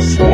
Christmas.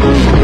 Thank you.